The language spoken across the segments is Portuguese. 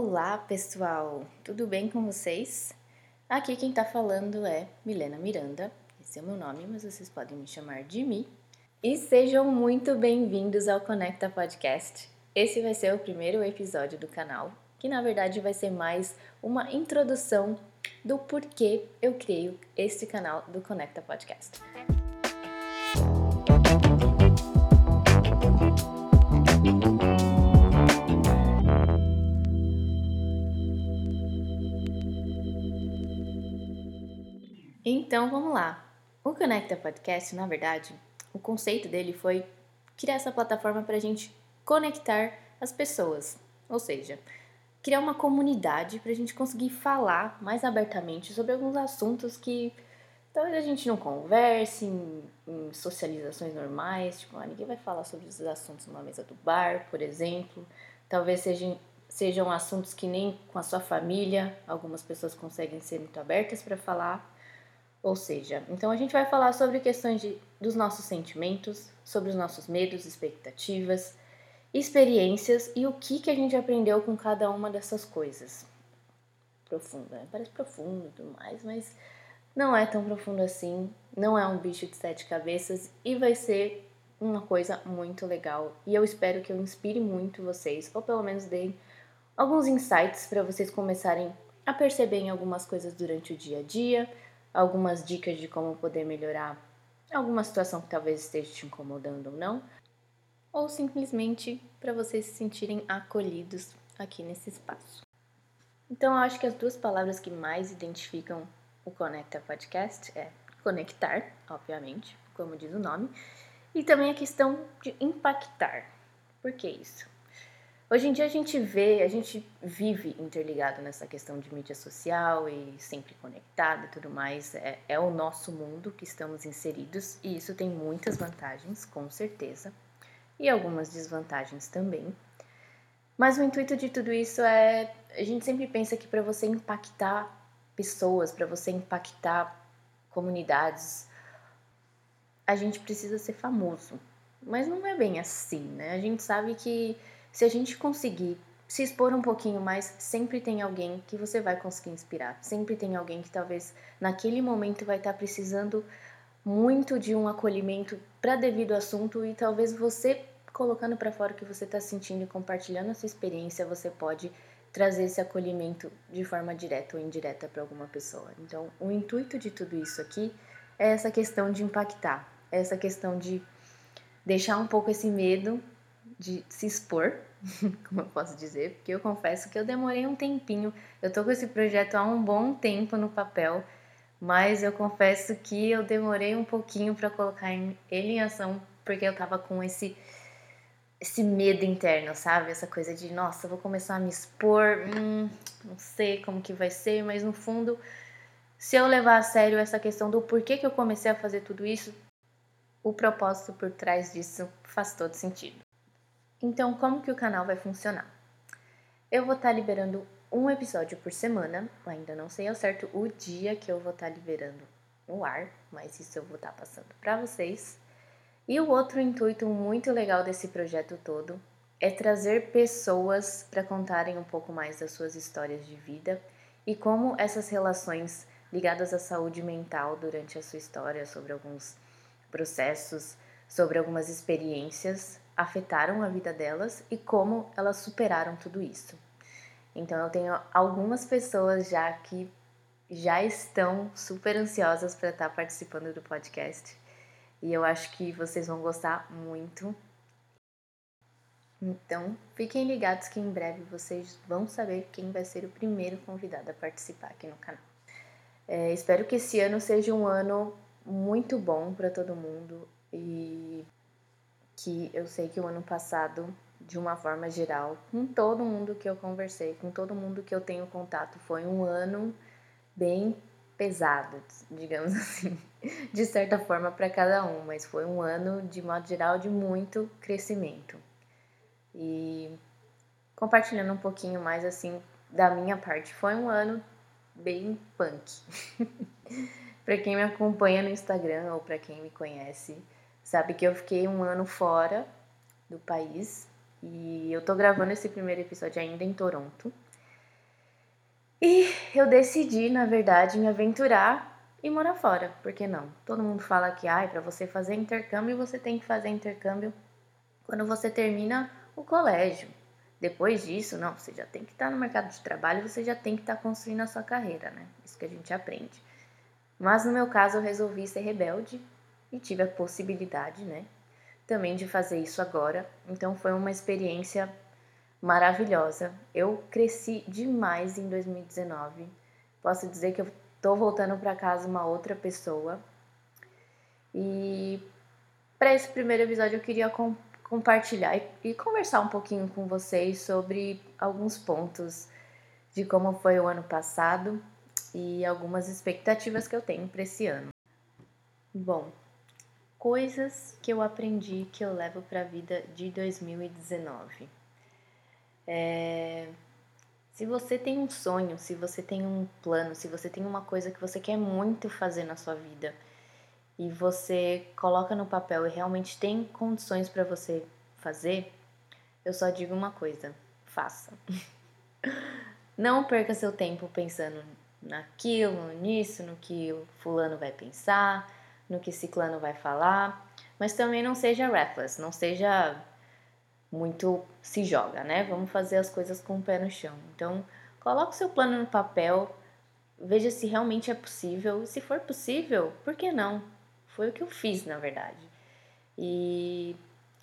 Olá, pessoal! Tudo bem com vocês? Aqui quem tá falando é Milena Miranda, esse é o meu nome, mas vocês podem me chamar de Mi. E sejam muito bem-vindos ao Conecta Podcast. Esse vai ser o primeiro episódio do canal, que na verdade vai ser mais uma introdução do porquê eu criei este canal do Conecta Podcast. Então vamos lá. O Conecta Podcast, na verdade, o conceito dele foi criar essa plataforma para a gente conectar as pessoas, ou seja, criar uma comunidade para a gente conseguir falar mais abertamente sobre alguns assuntos que talvez a gente não converse em, em socializações normais, tipo, ah, ninguém vai falar sobre esses assuntos numa mesa do bar, por exemplo. Talvez sejam, sejam assuntos que nem com a sua família algumas pessoas conseguem ser muito abertas para falar. Ou seja, então a gente vai falar sobre questões de, dos nossos sentimentos, sobre os nossos medos, expectativas, experiências e o que, que a gente aprendeu com cada uma dessas coisas. Profundo, né? Parece profundo e tudo mais, mas não é tão profundo assim, não é um bicho de sete cabeças e vai ser uma coisa muito legal. E eu espero que eu inspire muito vocês, ou pelo menos dê alguns insights para vocês começarem a perceber algumas coisas durante o dia a dia algumas dicas de como poder melhorar alguma situação que talvez esteja te incomodando ou não, ou simplesmente para vocês se sentirem acolhidos aqui nesse espaço. Então, eu acho que as duas palavras que mais identificam o Conecta Podcast é conectar, obviamente, como diz o nome, e também a questão de impactar. Por que isso? Hoje em dia a gente vê, a gente vive interligado nessa questão de mídia social e sempre conectado e tudo mais. É, é o nosso mundo que estamos inseridos e isso tem muitas vantagens, com certeza, e algumas desvantagens também. Mas o intuito de tudo isso é a gente sempre pensa que para você impactar pessoas, para você impactar comunidades, a gente precisa ser famoso. Mas não é bem assim, né? A gente sabe que se a gente conseguir se expor um pouquinho mais, sempre tem alguém que você vai conseguir inspirar. Sempre tem alguém que talvez naquele momento vai estar precisando muito de um acolhimento para devido assunto e talvez você colocando para fora o que você está sentindo e compartilhando a sua experiência, você pode trazer esse acolhimento de forma direta ou indireta para alguma pessoa. Então, o intuito de tudo isso aqui é essa questão de impactar, é essa questão de deixar um pouco esse medo de se expor, como eu posso dizer, porque eu confesso que eu demorei um tempinho. Eu tô com esse projeto há um bom tempo no papel, mas eu confesso que eu demorei um pouquinho para colocar ele em ação, porque eu tava com esse esse medo interno, sabe? Essa coisa de, nossa, vou começar a me expor, hum, não sei como que vai ser, mas no fundo, se eu levar a sério essa questão do porquê que eu comecei a fazer tudo isso, o propósito por trás disso faz todo sentido. Então, como que o canal vai funcionar? Eu vou estar tá liberando um episódio por semana, ainda não sei ao certo o dia que eu vou estar tá liberando no ar, mas isso eu vou estar tá passando para vocês. E o outro intuito muito legal desse projeto todo é trazer pessoas para contarem um pouco mais das suas histórias de vida e como essas relações ligadas à saúde mental durante a sua história, sobre alguns processos, sobre algumas experiências, afetaram a vida delas e como elas superaram tudo isso. Então eu tenho algumas pessoas já que já estão super ansiosas para estar participando do podcast e eu acho que vocês vão gostar muito. Então, fiquem ligados que em breve vocês vão saber quem vai ser o primeiro convidado a participar aqui no canal. É, espero que esse ano seja um ano muito bom para todo mundo e que eu sei que o ano passado, de uma forma geral, com todo mundo que eu conversei, com todo mundo que eu tenho contato, foi um ano bem pesado, digamos assim, de certa forma para cada um, mas foi um ano, de modo geral, de muito crescimento. E compartilhando um pouquinho mais assim da minha parte, foi um ano bem punk. para quem me acompanha no Instagram ou para quem me conhece, Sabe que eu fiquei um ano fora do país e eu tô gravando esse primeiro episódio ainda em Toronto. E eu decidi, na verdade, me aventurar e morar fora. Por que não? Todo mundo fala que, ai, para você fazer intercâmbio, você tem que fazer intercâmbio quando você termina o colégio. Depois disso, não, você já tem que estar no mercado de trabalho, você já tem que estar construindo a sua carreira, né? Isso que a gente aprende. Mas no meu caso, eu resolvi ser rebelde e tive a possibilidade, né, também de fazer isso agora. Então foi uma experiência maravilhosa. Eu cresci demais em 2019. Posso dizer que eu tô voltando para casa uma outra pessoa. E para esse primeiro episódio eu queria compartilhar e, e conversar um pouquinho com vocês sobre alguns pontos de como foi o ano passado e algumas expectativas que eu tenho para esse ano. Bom, coisas que eu aprendi que eu levo para a vida de 2019. É... Se você tem um sonho, se você tem um plano, se você tem uma coisa que você quer muito fazer na sua vida e você coloca no papel e realmente tem condições para você fazer, eu só digo uma coisa: faça. Não perca seu tempo pensando naquilo, nisso, no que o fulano vai pensar, no que ciclano vai falar, mas também não seja reckless, não seja muito se joga, né? Vamos fazer as coisas com o pé no chão. Então, coloque o seu plano no papel, veja se realmente é possível. Se for possível, por que não? Foi o que eu fiz, na verdade. E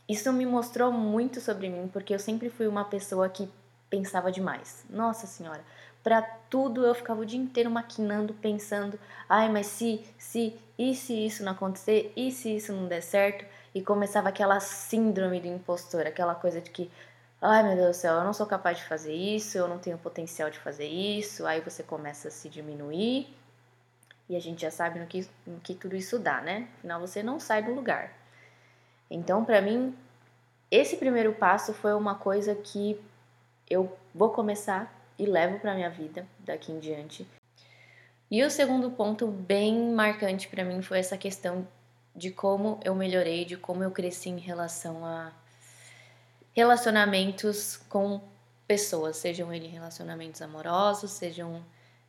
isso me mostrou muito sobre mim, porque eu sempre fui uma pessoa que pensava demais. Nossa Senhora, para tudo eu ficava o dia inteiro maquinando, pensando, ai, mas se, se, e se isso não acontecer, e se isso não der certo, e começava aquela síndrome do impostor, aquela coisa de que, ai meu Deus do céu, eu não sou capaz de fazer isso, eu não tenho potencial de fazer isso, aí você começa a se diminuir e a gente já sabe no que, no que tudo isso dá, né? Afinal, você não sai do lugar. Então, para mim, esse primeiro passo foi uma coisa que eu vou começar e levo para minha vida daqui em diante. E o segundo ponto bem marcante para mim foi essa questão de como eu melhorei, de como eu cresci em relação a relacionamentos com pessoas, sejam eles relacionamentos amorosos, sejam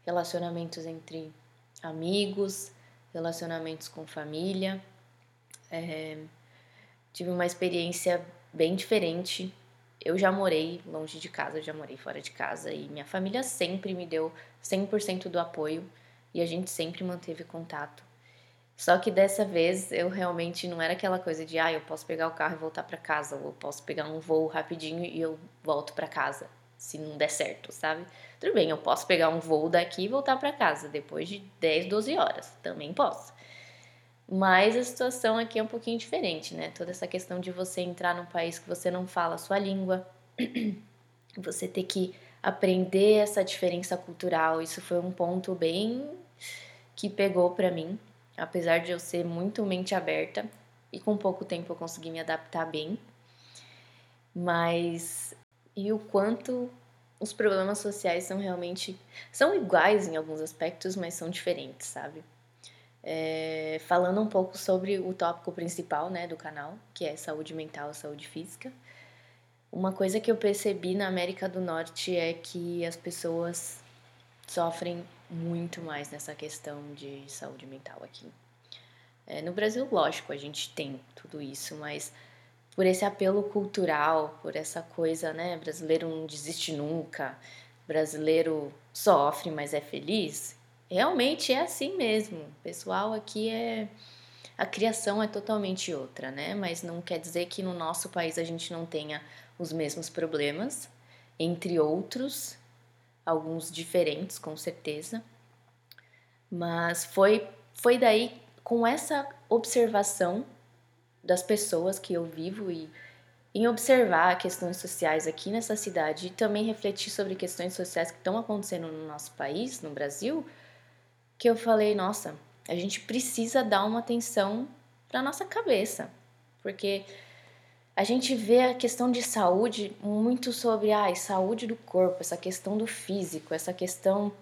relacionamentos entre amigos, relacionamentos com família. É, tive uma experiência bem diferente. Eu já morei longe de casa, já morei fora de casa e minha família sempre me deu 100% do apoio e a gente sempre manteve contato. Só que dessa vez eu realmente não era aquela coisa de, ah, eu posso pegar o carro e voltar para casa, ou eu posso pegar um voo rapidinho e eu volto para casa se não der certo, sabe? Tudo bem, eu posso pegar um voo daqui e voltar para casa depois de 10, 12 horas, também posso. Mas a situação aqui é um pouquinho diferente, né? Toda essa questão de você entrar num país que você não fala a sua língua, você ter que aprender essa diferença cultural, isso foi um ponto bem que pegou para mim, apesar de eu ser muito mente aberta e com pouco tempo eu consegui me adaptar bem. Mas e o quanto os problemas sociais são realmente são iguais em alguns aspectos, mas são diferentes, sabe? É, falando um pouco sobre o tópico principal, né, do canal, que é saúde mental, saúde física. Uma coisa que eu percebi na América do Norte é que as pessoas sofrem muito mais nessa questão de saúde mental aqui. É, no Brasil, lógico, a gente tem tudo isso, mas por esse apelo cultural, por essa coisa, né? Brasileiro não desiste nunca, brasileiro sofre, mas é feliz. Realmente é assim mesmo. O pessoal aqui é. A criação é totalmente outra, né? Mas não quer dizer que no nosso país a gente não tenha os mesmos problemas, entre outros, alguns diferentes, com certeza. Mas foi, foi daí, com essa observação das pessoas que eu vivo e em observar questões sociais aqui nessa cidade e também refletir sobre questões sociais que estão acontecendo no nosso país, no Brasil, que eu falei, nossa, a gente precisa dar uma atenção para nossa cabeça, porque a gente vê a questão de saúde muito sobre ai, saúde do corpo, essa questão do físico, essa questão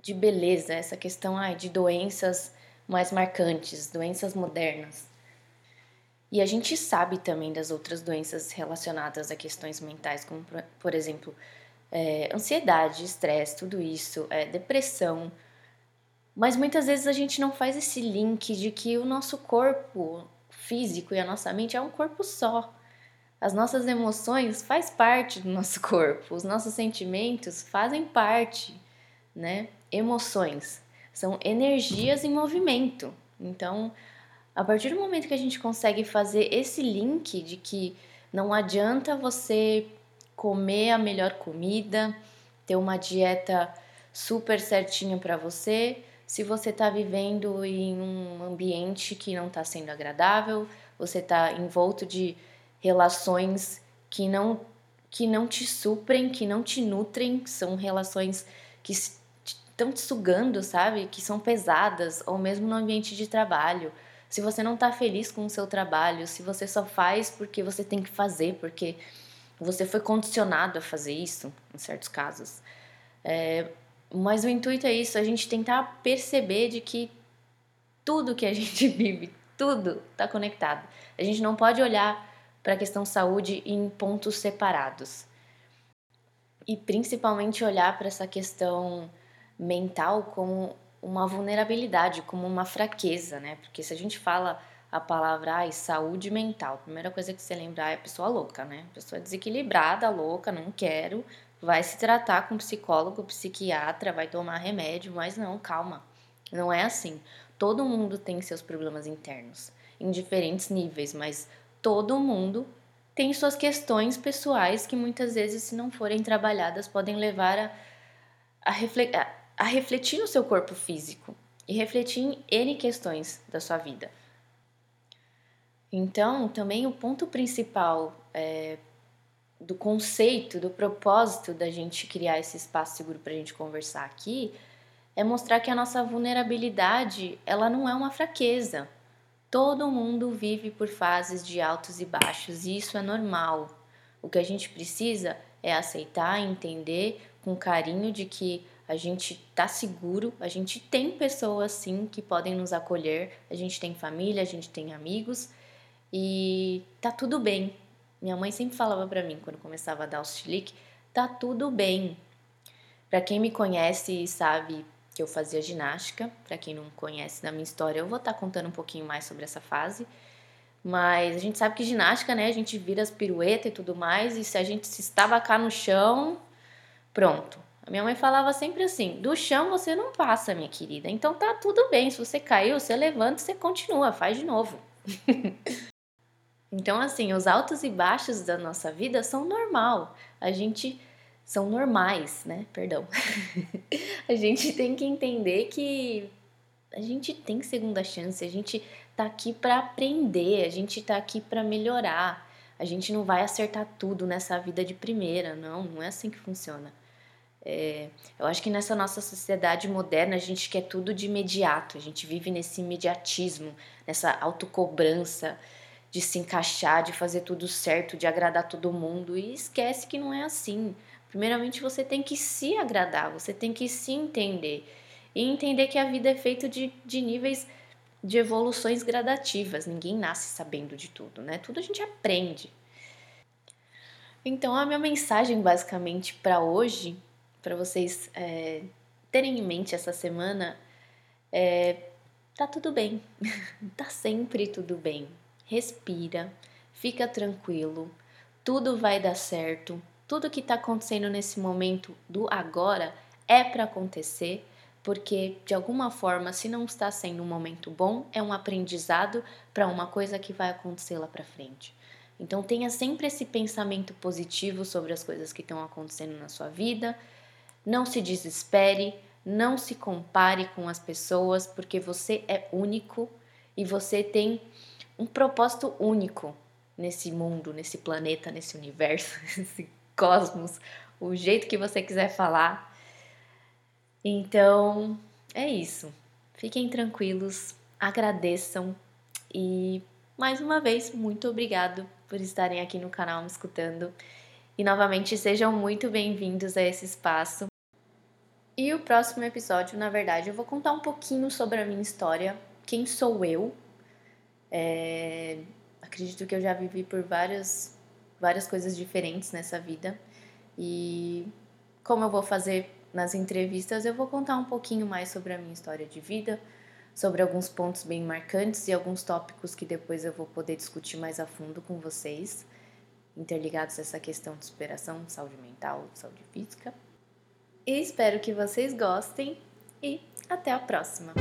de beleza, essa questão ai, de doenças mais marcantes, doenças modernas. E a gente sabe também das outras doenças relacionadas a questões mentais, como por exemplo é, ansiedade, estresse, tudo isso, é, depressão. Mas muitas vezes a gente não faz esse link de que o nosso corpo físico e a nossa mente é um corpo só. As nossas emoções faz parte do nosso corpo, os nossos sentimentos fazem parte, né? Emoções são energias em movimento. Então, a partir do momento que a gente consegue fazer esse link de que não adianta você comer a melhor comida, ter uma dieta super certinha para você, se você está vivendo em um ambiente que não está sendo agradável, você está envolto de relações que não que não te suprem, que não te nutrem, são relações que estão te sugando, sabe? Que são pesadas, ou mesmo no ambiente de trabalho. Se você não está feliz com o seu trabalho, se você só faz porque você tem que fazer, porque você foi condicionado a fazer isso, em certos casos. É, mas o intuito é isso, a gente tentar perceber de que tudo que a gente vive, tudo está conectado. A gente não pode olhar para a questão saúde em pontos separados. E principalmente olhar para essa questão mental como uma vulnerabilidade, como uma fraqueza, né? Porque se a gente fala a palavra ai, saúde mental, a primeira coisa que você lembra é a pessoa louca, né? Pessoa desequilibrada, louca, não quero, vai se tratar com psicólogo, psiquiatra, vai tomar remédio, mas não, calma. Não é assim. Todo mundo tem seus problemas internos, em diferentes níveis, mas todo mundo tem suas questões pessoais que muitas vezes, se não forem trabalhadas, podem levar a, a, refletir, a, a refletir no seu corpo físico e refletir em N questões da sua vida. Então, também o ponto principal é, do conceito, do propósito da gente criar esse espaço seguro para a gente conversar aqui é mostrar que a nossa vulnerabilidade ela não é uma fraqueza. Todo mundo vive por fases de altos e baixos e isso é normal. O que a gente precisa é aceitar, entender com carinho de que a gente tá seguro, a gente tem pessoas sim que podem nos acolher, a gente tem família, a gente tem amigos e tá tudo bem. Minha mãe sempre falava para mim quando começava a dar os chilique, tá tudo bem. Para quem me conhece e sabe que eu fazia ginástica, para quem não conhece da minha história, eu vou estar tá contando um pouquinho mais sobre essa fase. Mas a gente sabe que ginástica, né, a gente vira as piruetas e tudo mais, e se a gente se estabacar no chão, pronto. A minha mãe falava sempre assim: do chão você não passa, minha querida. Então tá tudo bem. Se você caiu, você levanta e você continua, faz de novo. Então, assim, os altos e baixos da nossa vida são normal. A gente são normais, né? Perdão. a gente tem que entender que a gente tem segunda chance, a gente tá aqui para aprender, a gente tá aqui para melhorar. A gente não vai acertar tudo nessa vida de primeira, não, não é assim que funciona. É, eu acho que nessa nossa sociedade moderna a gente quer tudo de imediato, a gente vive nesse imediatismo, nessa autocobrança de se encaixar, de fazer tudo certo, de agradar todo mundo e esquece que não é assim. Primeiramente você tem que se agradar, você tem que se entender e entender que a vida é feita de, de níveis de evoluções gradativas. Ninguém nasce sabendo de tudo, né? Tudo a gente aprende. Então, a minha mensagem basicamente para hoje, para vocês é, terem em mente essa semana, é: tá tudo bem, tá sempre tudo bem respira, fica tranquilo, tudo vai dar certo. Tudo que está acontecendo nesse momento do agora é para acontecer, porque de alguma forma, se não está sendo um momento bom, é um aprendizado para uma coisa que vai acontecer lá para frente. Então tenha sempre esse pensamento positivo sobre as coisas que estão acontecendo na sua vida. Não se desespere, não se compare com as pessoas, porque você é único e você tem um propósito único nesse mundo, nesse planeta, nesse universo, nesse cosmos, o jeito que você quiser falar. Então, é isso. Fiquem tranquilos, agradeçam e mais uma vez, muito obrigado por estarem aqui no canal me escutando. E novamente sejam muito bem-vindos a esse espaço. E o próximo episódio, na verdade, eu vou contar um pouquinho sobre a minha história, quem sou eu é, acredito que eu já vivi por várias, várias coisas diferentes nessa vida e como eu vou fazer nas entrevistas, eu vou contar um pouquinho mais sobre a minha história de vida, sobre alguns pontos bem marcantes e alguns tópicos que depois eu vou poder discutir mais a fundo com vocês, interligados a essa questão de superação, saúde mental, saúde física. E espero que vocês gostem e até a próxima!